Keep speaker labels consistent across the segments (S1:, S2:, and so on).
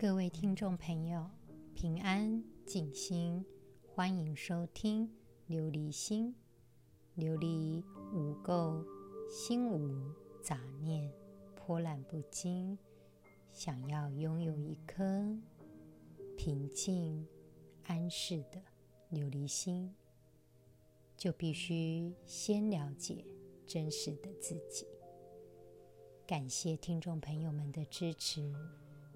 S1: 各位听众朋友，平安静心，欢迎收听琉璃心。琉璃无垢，心无杂念，波澜不惊。想要拥有一颗平静安适的琉璃心，就必须先了解真实的自己。感谢听众朋友们的支持。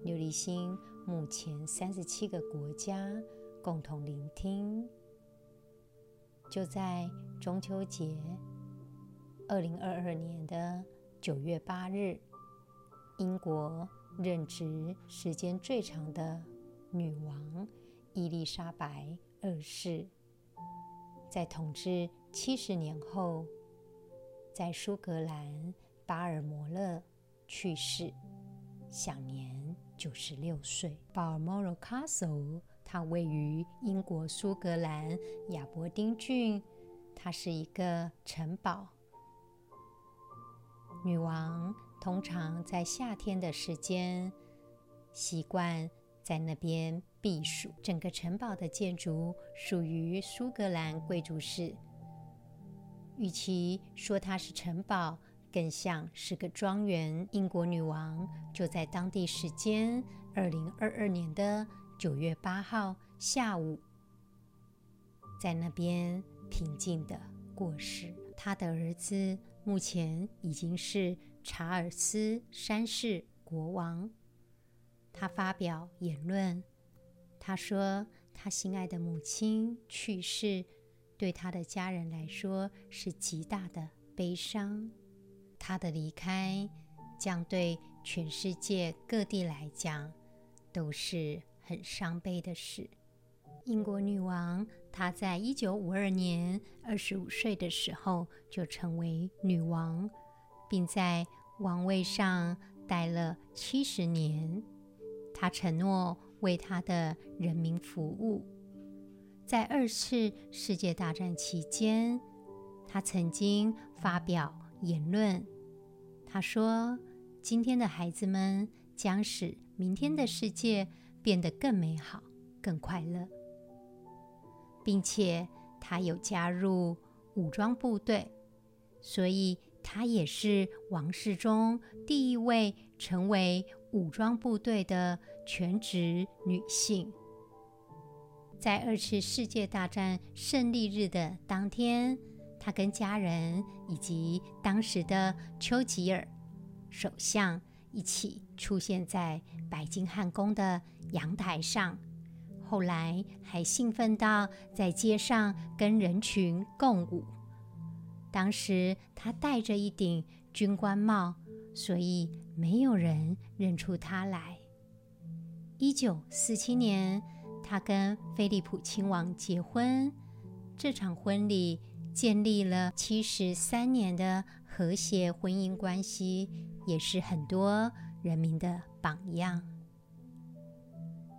S1: 琉璃心目前三十七个国家共同聆听。就在中秋节，二零二二年的九月八日，英国任职时间最长的女王伊丽莎白二世，在统治七十年后，在苏格兰巴尔摩勒去世，享年九十六岁。Balmoral Castle，它位于英国苏格兰亚伯丁郡，它是一个城堡。女王通常在夏天的时间习惯在那边避暑。整个城堡的建筑属于苏格兰贵族式。与其说它是城堡，更像是个庄园。英国女王就在当地时间二零二二年的九月八号下午，在那边平静地过世。她的儿子目前已经是查尔斯三世国王。他发表言论，他说：“他心爱的母亲去世。”对他的家人来说是极大的悲伤，他的离开将对全世界各地来讲都是很伤悲的事。英国女王她在一九五二年二十五岁的时候就成为女王，并在王位上待了七十年。她承诺为她的人民服务。在二次世界大战期间，他曾经发表言论。他说：“今天的孩子们将使明天的世界变得更美好、更快乐。”并且他有加入武装部队，所以他也是王室中第一位成为武装部队的全职女性。在二次世界大战胜利日的当天，他跟家人以及当时的丘吉尔首相一起出现在白金汉宫的阳台上。后来还兴奋到在街上跟人群共舞。当时他戴着一顶军官帽，所以没有人认出他来。一九四七年。他跟菲利普亲王结婚，这场婚礼建立了七十三年的和谐婚姻关系，也是很多人民的榜样。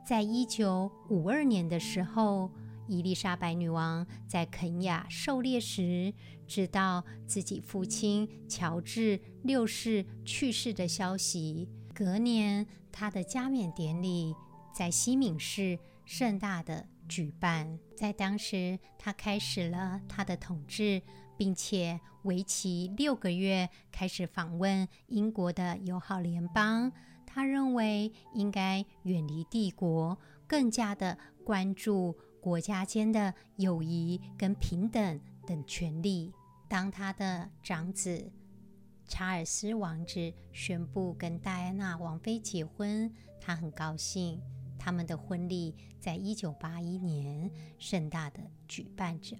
S1: 在一九五二年的时候，伊丽莎白女王在肯亚狩猎时，知道自己父亲乔治六世去世的消息。隔年，她的加冕典礼在西敏寺。盛大的举办，在当时，他开始了他的统治，并且为期六个月，开始访问英国的友好联邦。他认为应该远离帝国，更加的关注国家间的友谊跟平等等权利。当他的长子查尔斯王子宣布跟戴安娜王妃结婚，他很高兴。他们的婚礼在一九八一年盛大的举办着，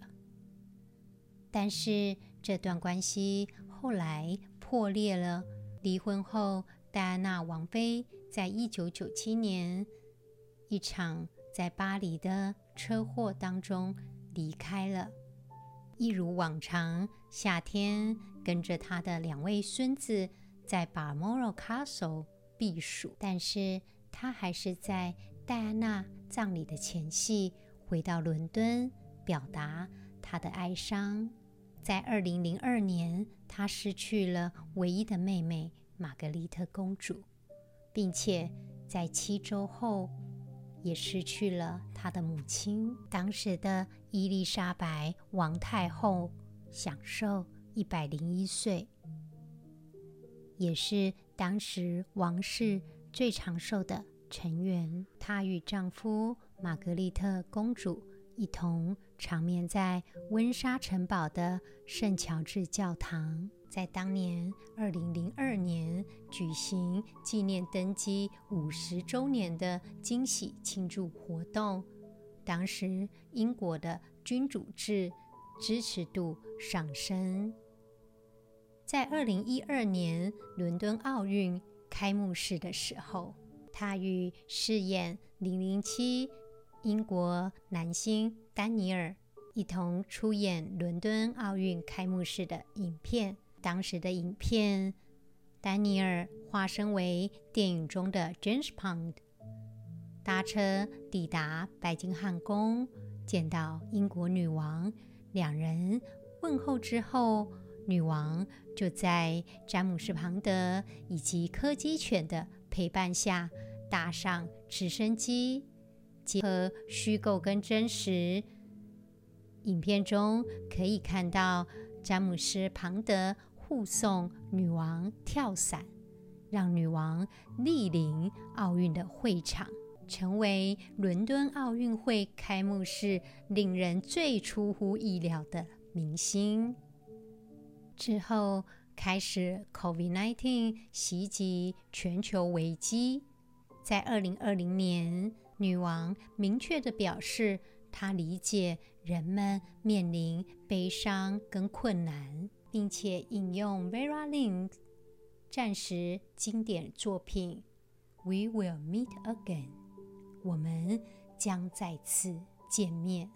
S1: 但是这段关系后来破裂了。离婚后，戴安娜王妃在一九九七年一场在巴黎的车祸当中离开了。一如往常，夏天跟着他的两位孙子在 Balmoral Castle 避暑，但是他还是在。戴安娜葬礼的前夕，回到伦敦，表达她的哀伤。在二零零二年，她失去了唯一的妹妹玛格丽特公主，并且在七周后也失去了她的母亲。当时的伊丽莎白王太后享受一百零一岁，也是当时王室最长寿的成员。她与丈夫玛格丽特公主一同长眠在温莎城堡的圣乔治教堂。在当年二零零二年举行纪念登基五十周年的惊喜庆祝活动，当时英国的君主制支持度上升。在二零一二年伦敦奥运开幕式的时候，他与饰演零零七英国男星丹尼尔一同出演伦敦奥运开幕式的影片。当时的影片，丹尼尔化身为电影中的 James Pond，搭车抵达白金汉宫，见到英国女王。两人问候之后，女王就在詹姆斯·庞德以及柯基犬的陪伴下，搭上直升机。结合虚构跟真实，影片中可以看到詹姆斯·庞德。护送女王跳伞，让女王莅临奥运的会场，成为伦敦奥运会开幕式令人最出乎意料的明星。之后开始 COVID-19 袭击全球危机，在二零二零年，女王明确地表示，她理解人们面临悲伤跟困难。并且引用 Vera Lynn 战时经典作品《We Will Meet Again》，我们将再次见面。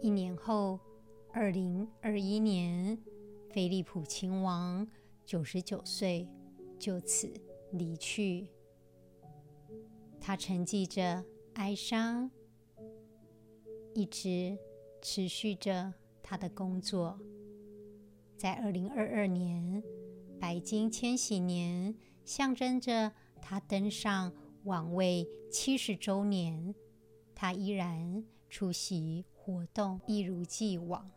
S1: 一年后，二零二一年，菲利普亲王九十九岁就此离去。他沉寂着哀伤，一直持续着他的工作。在二零二二年，白金千禧年，象征着他登上王位七十周年，他依然出席活动，一如既往，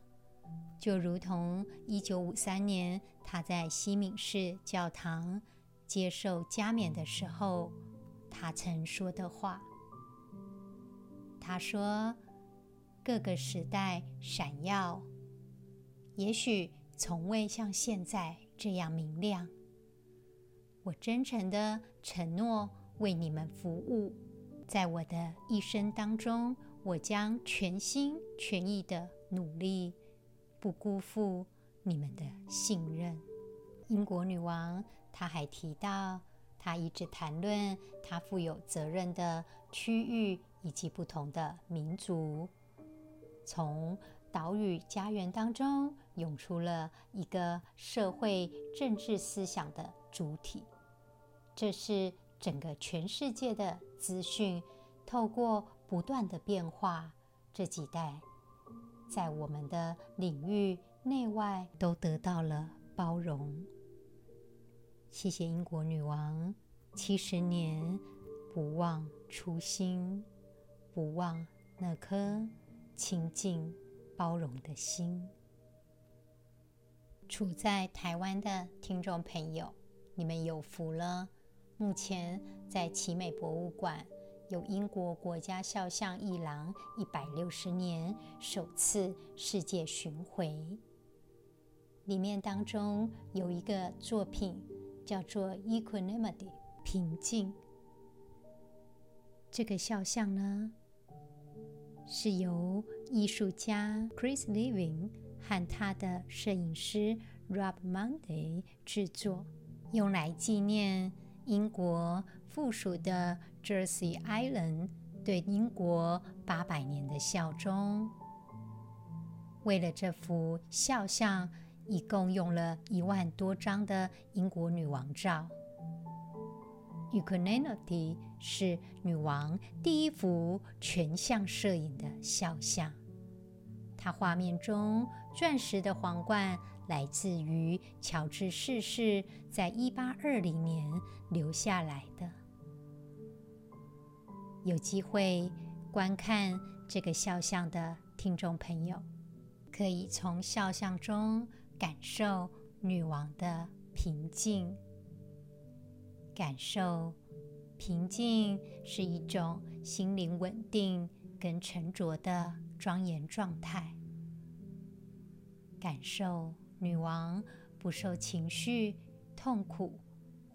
S1: 就如同一九五三年他在西敏寺教堂接受加冕的时候，他曾说的话。他说：“各个时代闪耀，也许。”从未像现在这样明亮。我真诚地承诺为你们服务，在我的一生当中，我将全心全意地努力，不辜负你们的信任。英国女王，她还提到，他一直谈论他负有责任的区域以及不同的民族，从岛屿家园当中。涌出了一个社会政治思想的主体，这是整个全世界的资讯透过不断的变化，这几代在我们的领域内外都得到了包容。谢谢英国女王，七十年不忘初心，不忘那颗亲近包容的心。处在台湾的听众朋友，你们有福了。目前在奇美博物馆有英国国家肖像艺廊一百六十年首次世界巡回，里面当中有一个作品叫做 Equanimity 平静。这个肖像呢，是由艺术家 Chris Living。和他的摄影师 Rob Monday 制作，用来纪念英国附属的 Jersey Island 对英国八百年的效忠。为了这幅肖像，一共用了一万多张的英国女王照。Equanimity 是女王第一幅全像摄影的肖像。他画面中钻石的皇冠来自于乔治四世在一八二零年留下来的。有机会观看这个肖像的听众朋友，可以从肖像中感受女王的平静。感受平静是一种心灵稳定跟沉着的庄严状态。感受女王不受情绪、痛苦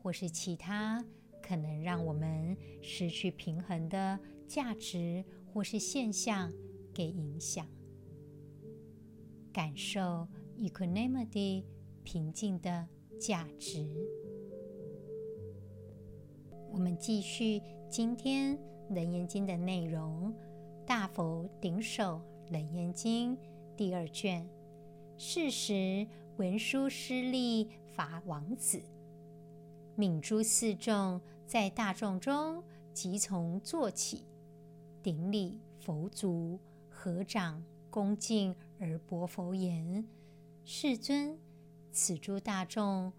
S1: 或是其他可能让我们失去平衡的价值或是现象给影响。感受 equanimity 平静的价值。我们继续今天《楞严经》的内容，《大佛顶首楞严经》第二卷。是时，文殊师利法王子，愍诸四众，在大众中即从坐起，顶礼佛足，合掌恭敬而白佛言：“世尊，此诸大众。”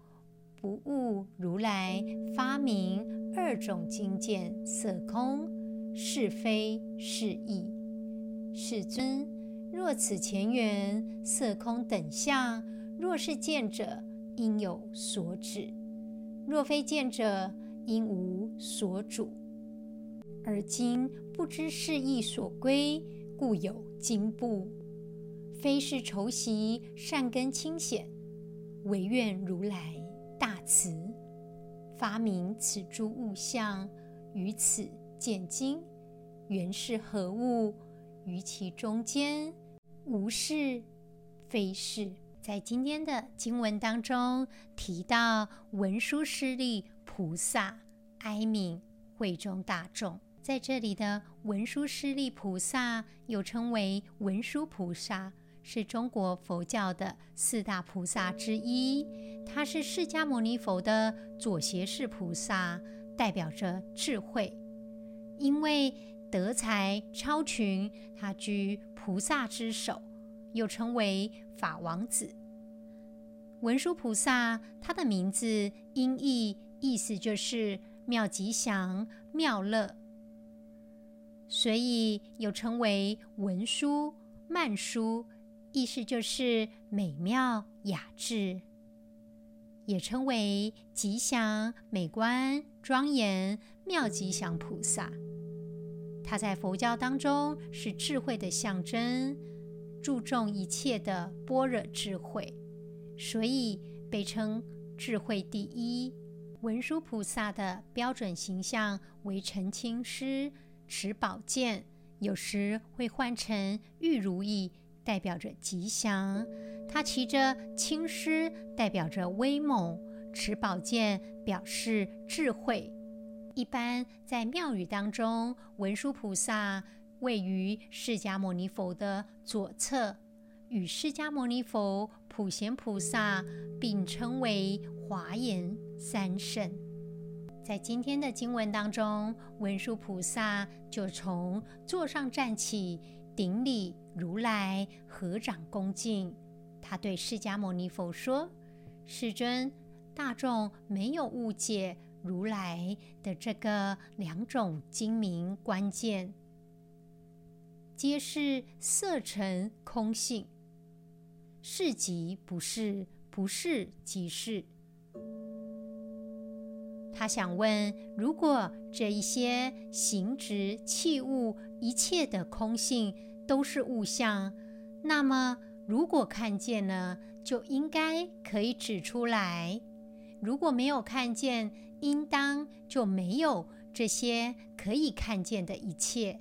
S1: 不悟如来发明二种境界：色空、是非、是义。世尊，若此前缘色空等相，若是见者，应有所止；若非见者，应无所主。而今不知是义所归，故有惊怖。非是酬习善根清显，唯愿如来。大慈发明此诸物象，于此见经，原是何物？于其中间无是非是。在今天的经文当中提到文殊师利菩萨哀悯会中大众，在这里的文殊师利菩萨又称为文殊菩萨。是中国佛教的四大菩萨之一，他是释迦牟尼佛的左胁侍菩萨，代表着智慧。因为德才超群，他居菩萨之首，又称为法王子。文殊菩萨，他的名字音译意思就是妙吉祥、妙乐，所以又称为文殊、曼殊。意思就是美妙雅致，也称为吉祥、美观、庄严、妙吉祥菩萨。他在佛教当中是智慧的象征，注重一切的般若智慧，所以被称智慧第一。文殊菩萨的标准形象为澄清师，持宝剑，有时会换成玉如意。代表着吉祥，他骑着青狮，代表着威猛；持宝剑表示智慧。一般在庙宇当中，文殊菩萨位于释迦牟尼佛的左侧，与释迦牟尼佛、普贤菩萨并称为华严三圣。在今天的经文当中，文殊菩萨就从座上站起，顶礼。如来合掌恭敬，他对释迦牟尼佛说：“世尊，大众没有误解如来的这个两种精明关键，皆是色尘空性，是即不是，不是即是。”他想问：如果这一些形质器物一切的空性，都是物象，那么如果看见了，就应该可以指出来；如果没有看见，应当就没有这些可以看见的一切。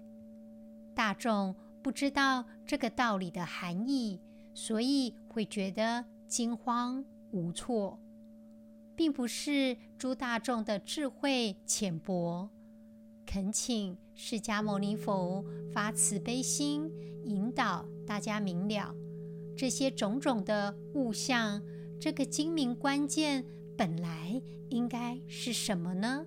S1: 大众不知道这个道理的含义，所以会觉得惊慌无措，并不是诸大众的智慧浅薄。恳请释迦牟尼佛发慈悲心，引导大家明了这些种种的物象。这个精明关键本来应该是什么呢？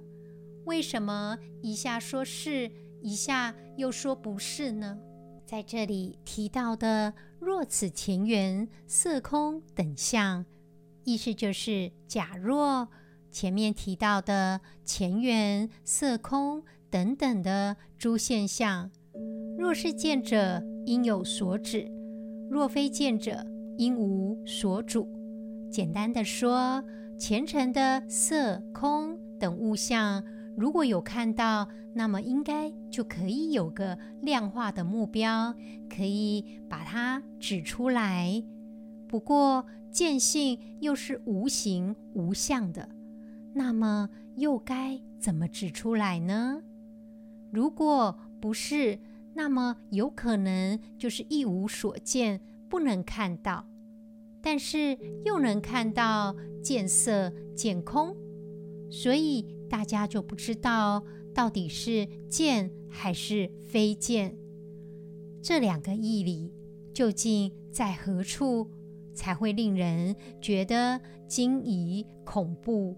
S1: 为什么一下说是，一下又说不是呢？在这里提到的“若此前缘色空等相”，意思就是假若前面提到的前缘、色空等等的诸现象，若是见者，应有所指；若非见者，应无所主。简单的说，前尘的色、空等物象，如果有看到，那么应该就可以有个量化的目标，可以把它指出来。不过见性又是无形无相的，那么又该怎么指出来呢？如果不是，那么有可能就是一无所见，不能看到。但是又能看到见色见空，所以大家就不知道到底是见还是非见。这两个义理究竟在何处，才会令人觉得惊疑恐怖？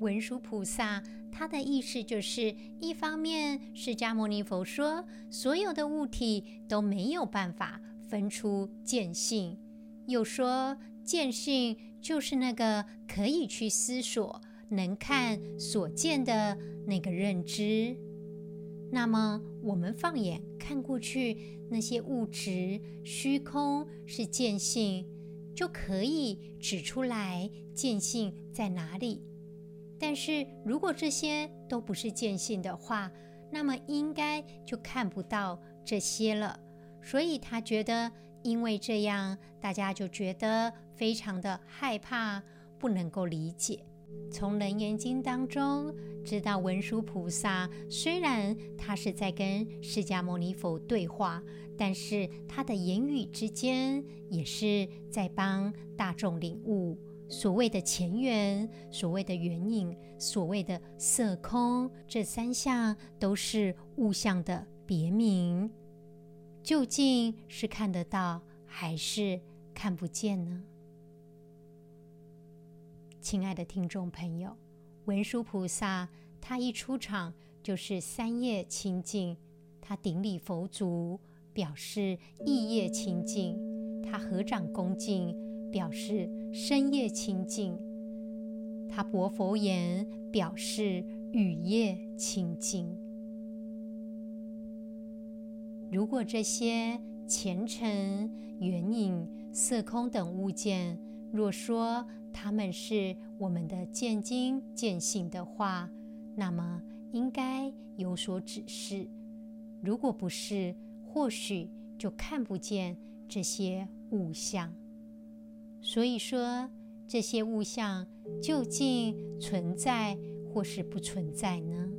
S1: 文殊菩萨他的意思就是：一方面，释迦牟尼佛说，所有的物体都没有办法分出见性。又说，见性就是那个可以去思索、能看所见的那个认知。那么，我们放眼看过去，那些物质、虚空是见性，就可以指出来见性在哪里。但是如果这些都不是见性的话，那么应该就看不到这些了。所以他觉得。因为这样，大家就觉得非常的害怕，不能够理解。从《楞严经》当中知道，文殊菩萨虽然他是在跟释迦牟尼佛对话，但是他的言语之间也是在帮大众领悟所谓的前缘、所谓的缘影、所谓的色空，这三项都是物象的别名。究竟是看得到还是看不见呢？亲爱的听众朋友，文殊菩萨他一出场就是三业清净，他顶礼佛足，表示意业清净；他合掌恭敬，表示身业清净；他薄佛言，表示语业清净。如果这些前尘、缘影、色空等物件，若说它们是我们的见精见性的话，那么应该有所指示。如果不是，或许就看不见这些物象。所以说，这些物象究竟存在或是不存在呢？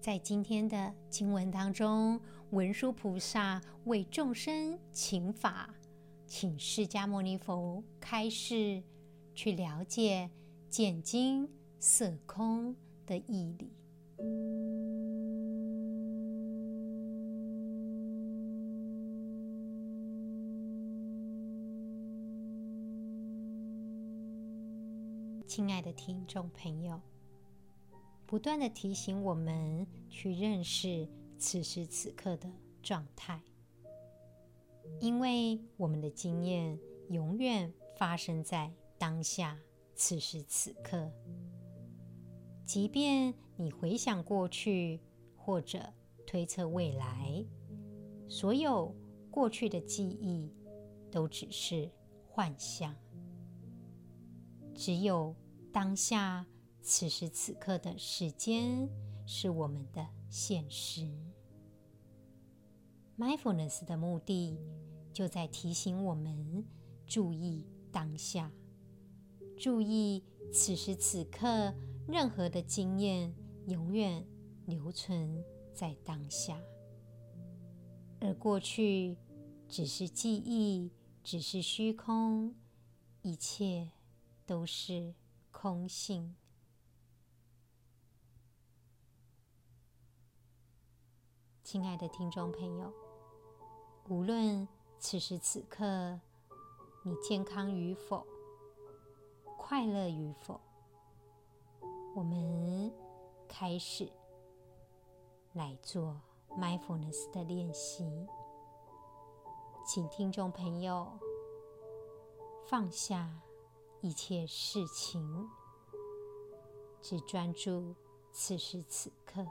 S1: 在今天的经文当中，文殊菩萨为众生请法，请释迦牟尼佛开示，去了解见精色空的义理。亲爱的听众朋友。不断地提醒我们去认识此时此刻的状态，因为我们的经验永远发生在当下此时此刻。即便你回想过去或者推测未来，所有过去的记忆都只是幻象，只有当下。此时此刻的时间是我们的现实。Mindfulness 的目的就在提醒我们注意当下，注意此时此刻任何的经验永远留存在当下，而过去只是记忆，只是虚空，一切都是空性。亲爱的听众朋友，无论此时此刻你健康与否、快乐与否，我们开始来做 mindfulness 的练习。请听众朋友放下一切事情，只专注此时此刻。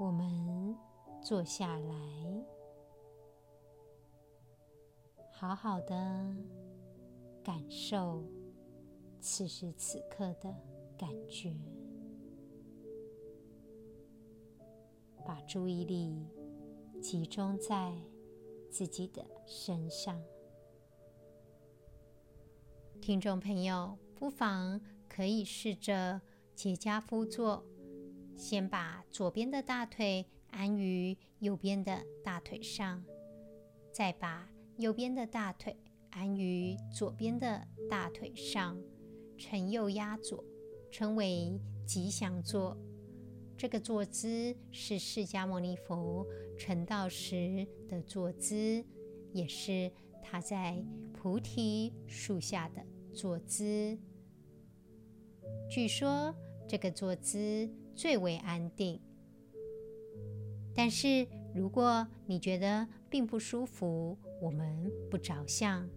S1: 我们坐下来，好好的感受此时此刻的感觉，把注意力集中在自己的身上。听众朋友，不妨可以试着结跏趺坐。先把左边的大腿安于右边的大腿上，再把右边的大腿安于左边的大腿上，呈右压左，称为吉祥坐。这个坐姿是释迦牟尼佛成道时的坐姿，也是他在菩提树下的坐姿。据说这个坐姿，最为安定，但是如果你觉得并不舒服，我们不着相，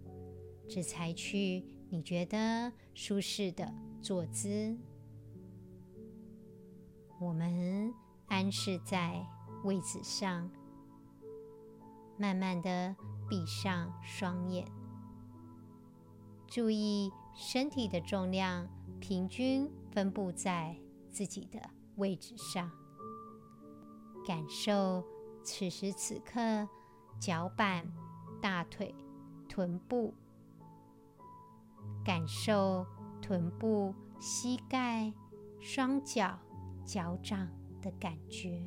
S1: 只采取你觉得舒适的坐姿。我们安适在位子上，慢慢的闭上双眼，注意身体的重量平均分布在自己的位置上，感受此时此刻脚板、大腿、臀部，感受臀部、膝盖、双脚、脚掌的感觉。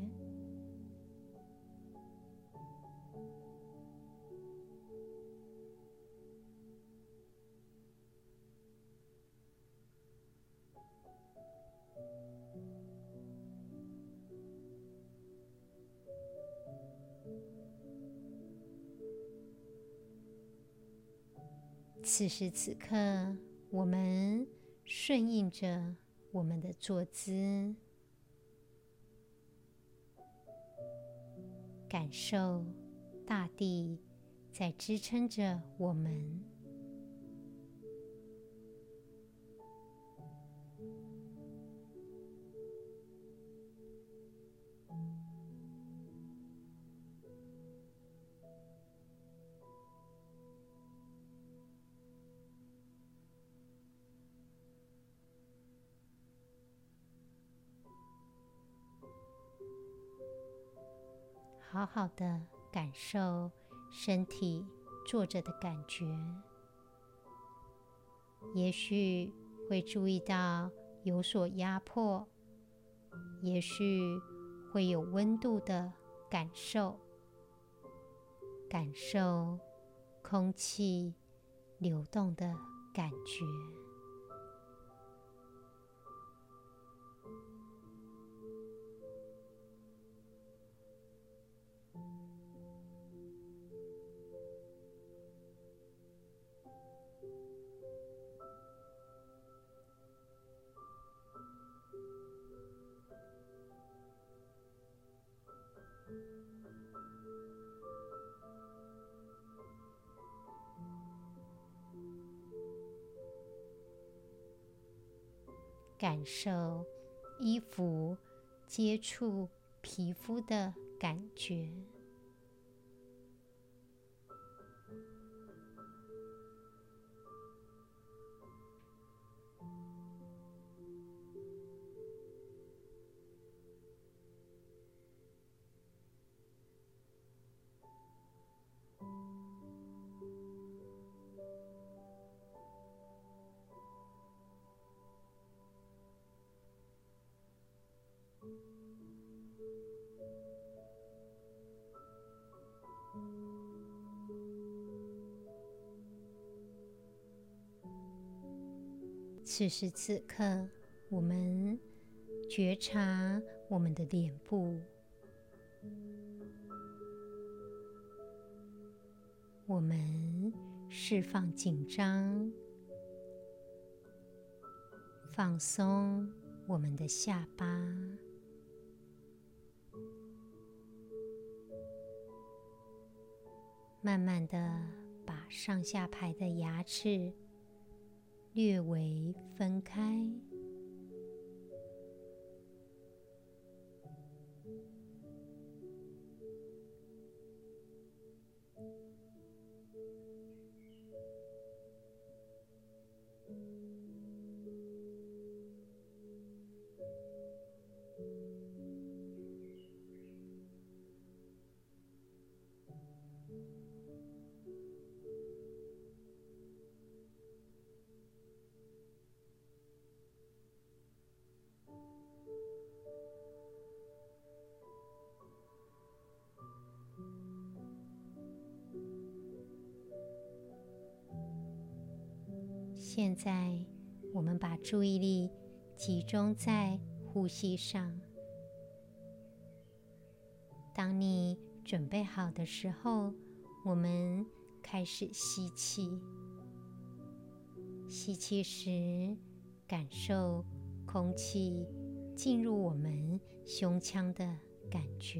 S1: 此时此刻，我们顺应着我们的坐姿，感受大地在支撑着我们。好好的感受身体坐着的感觉，也许会注意到有所压迫，也许会有温度的感受，感受空气流动的感觉。感受衣服接触皮肤的感觉。此时此刻，我们觉察我们的脸部，我们释放紧张，放松我们的下巴，慢慢的把上下排的牙齿略微分开。现在，我们把注意力集中在呼吸上。当你准备好的时候，我们开始吸气。吸气时，感受空气进入我们胸腔的感觉。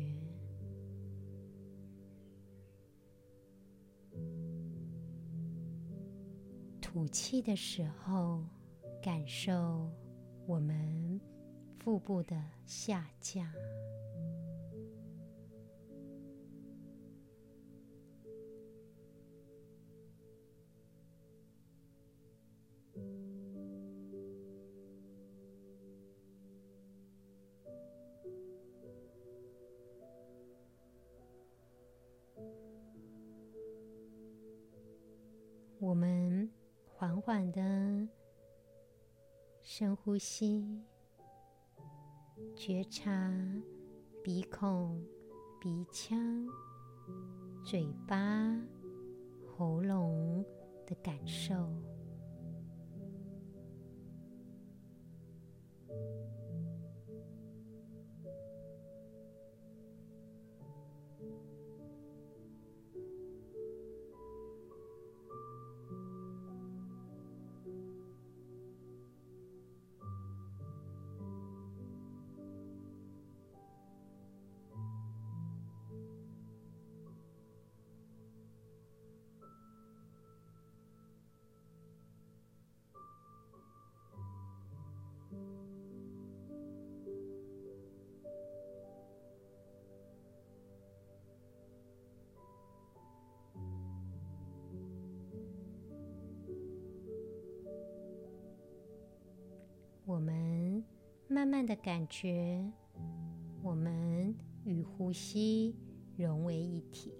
S1: 吐气的时候，感受我们腹部的下降。深呼吸，觉察鼻孔、鼻腔、嘴巴、喉咙的感受。我们慢慢的感觉，我们与呼吸融为一体。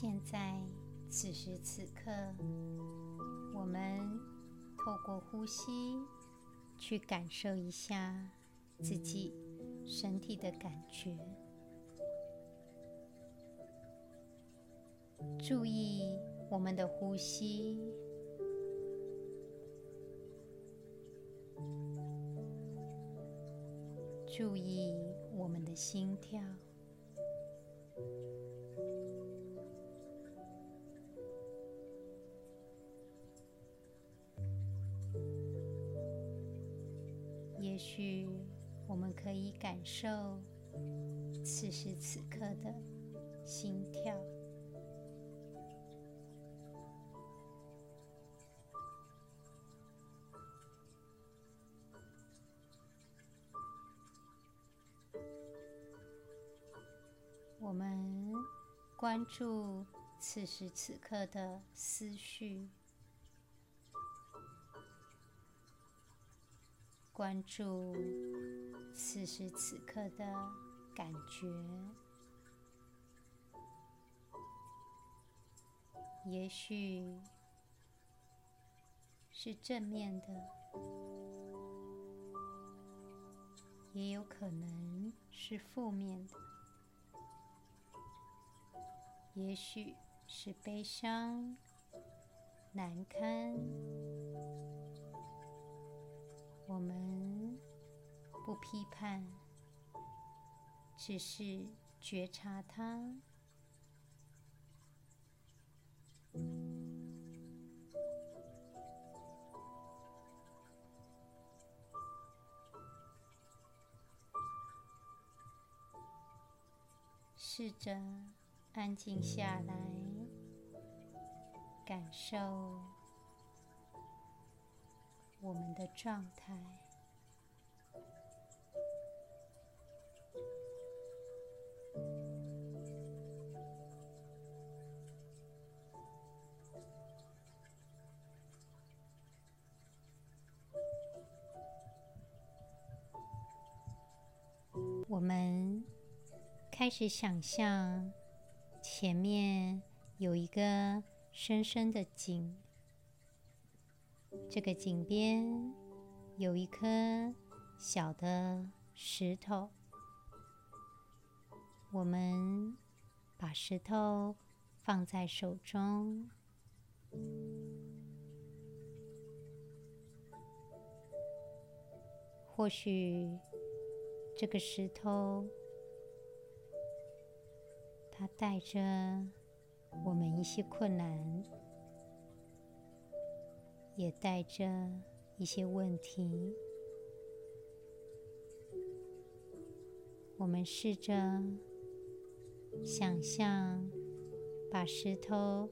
S1: 现在，此时此刻，我们透过呼吸去感受一下自己身体的感觉，注意我们的呼吸，注意我们的心跳。许我们可以感受此时此刻的心跳。我们关注此时此刻的思绪。关注此时此刻的感觉。也许是正面的，也有可能是负面的。也许是悲伤、难堪，我们不批判，只是觉察它。试着。安静下来，感受我们的状态。我们开始想象。前面有一个深深的井，这个井边有一颗小的石头。我们把石头放在手中，或许这个石头。它带着我们一些困难，也带着一些问题。我们试着想象，把石头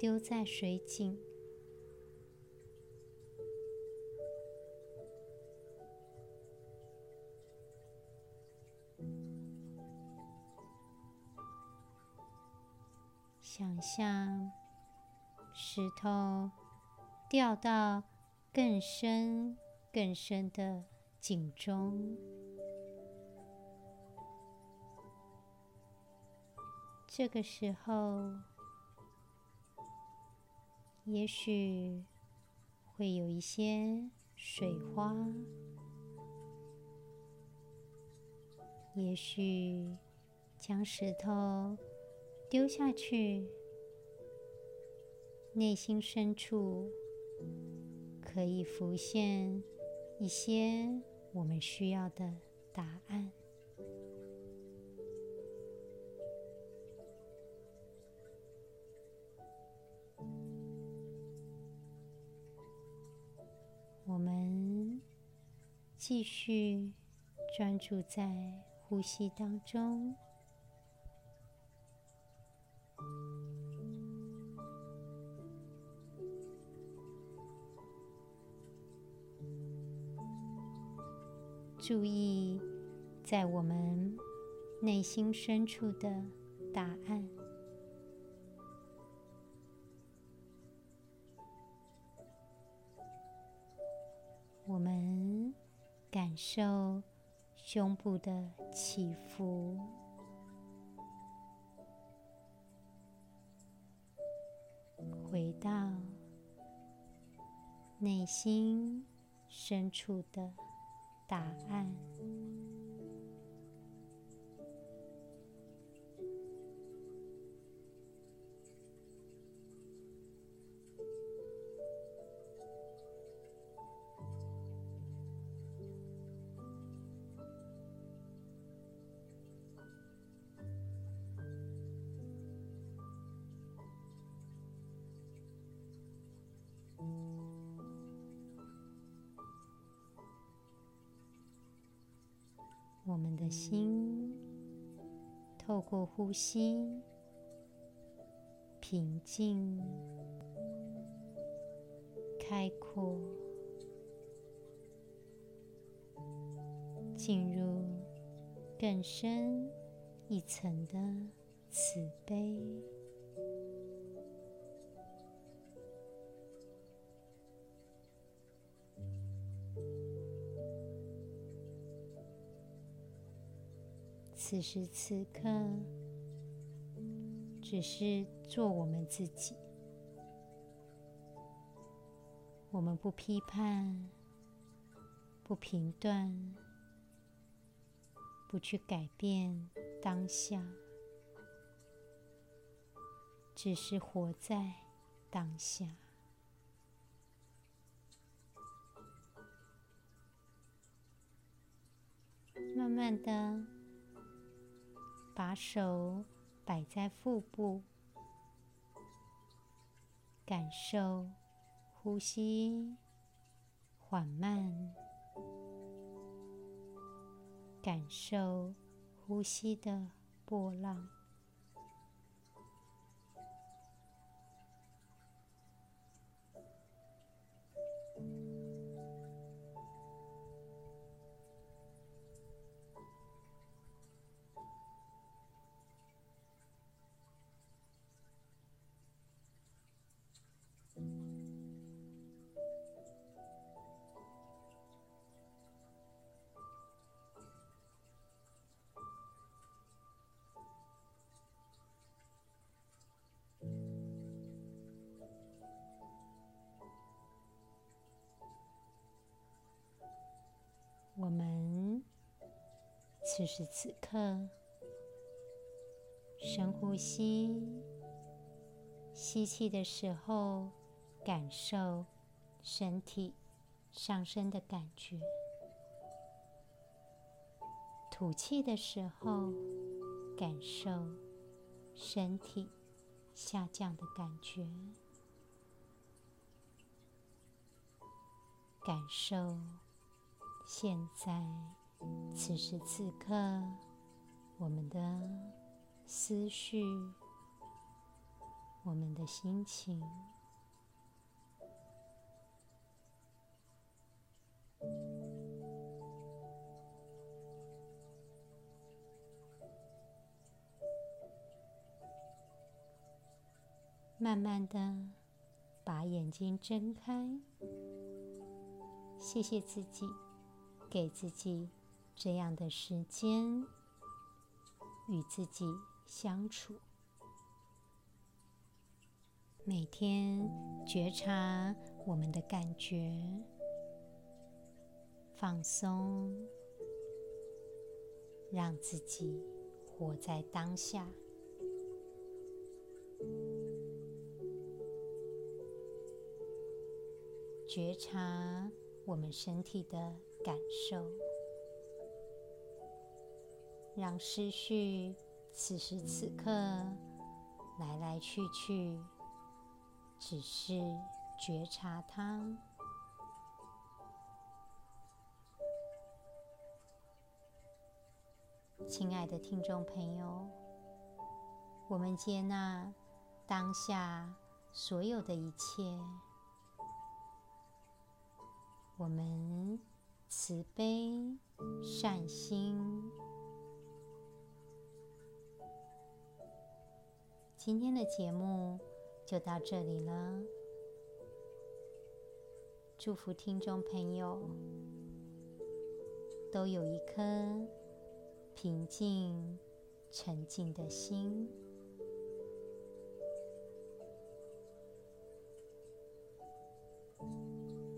S1: 丢在水井。想象石头掉到更深、更深的井中，这个时候，也许会有一些水花，也许将石头。丢下去，内心深处可以浮现一些我们需要的答案。我们继续专注在呼吸当中。注意，在我们内心深处的答案。我们感受胸部的起伏，回到内心深处的。答案。我们的心透过呼吸平静、开阔，进入更深、一层的慈悲。此时此刻，只是做我们自己。我们不批判，不评断，不去改变当下，只是活在当下。慢慢的，把手摆在腹部，感受。呼吸缓慢，感受呼吸的波浪。此时此刻深呼吸，吸气的时候感受身体上升的感觉；吐气的时候感受身体下降的感觉，感受。现在，此时此刻，我们的思绪，我们的心情，慢慢的把眼睛睁开，谢谢自己。给自己这样的时间，与自己相处。每天觉察我们的感觉，放松，让自己活在当下。觉察我们身体的。感受，让思绪此时此刻来来去去，只是觉察它。亲爱的听众朋友，我们接纳当下所有的一切，我们。慈悲善心，今天的节目就到这里了。祝福听众朋友都有一颗平静、沉静的心。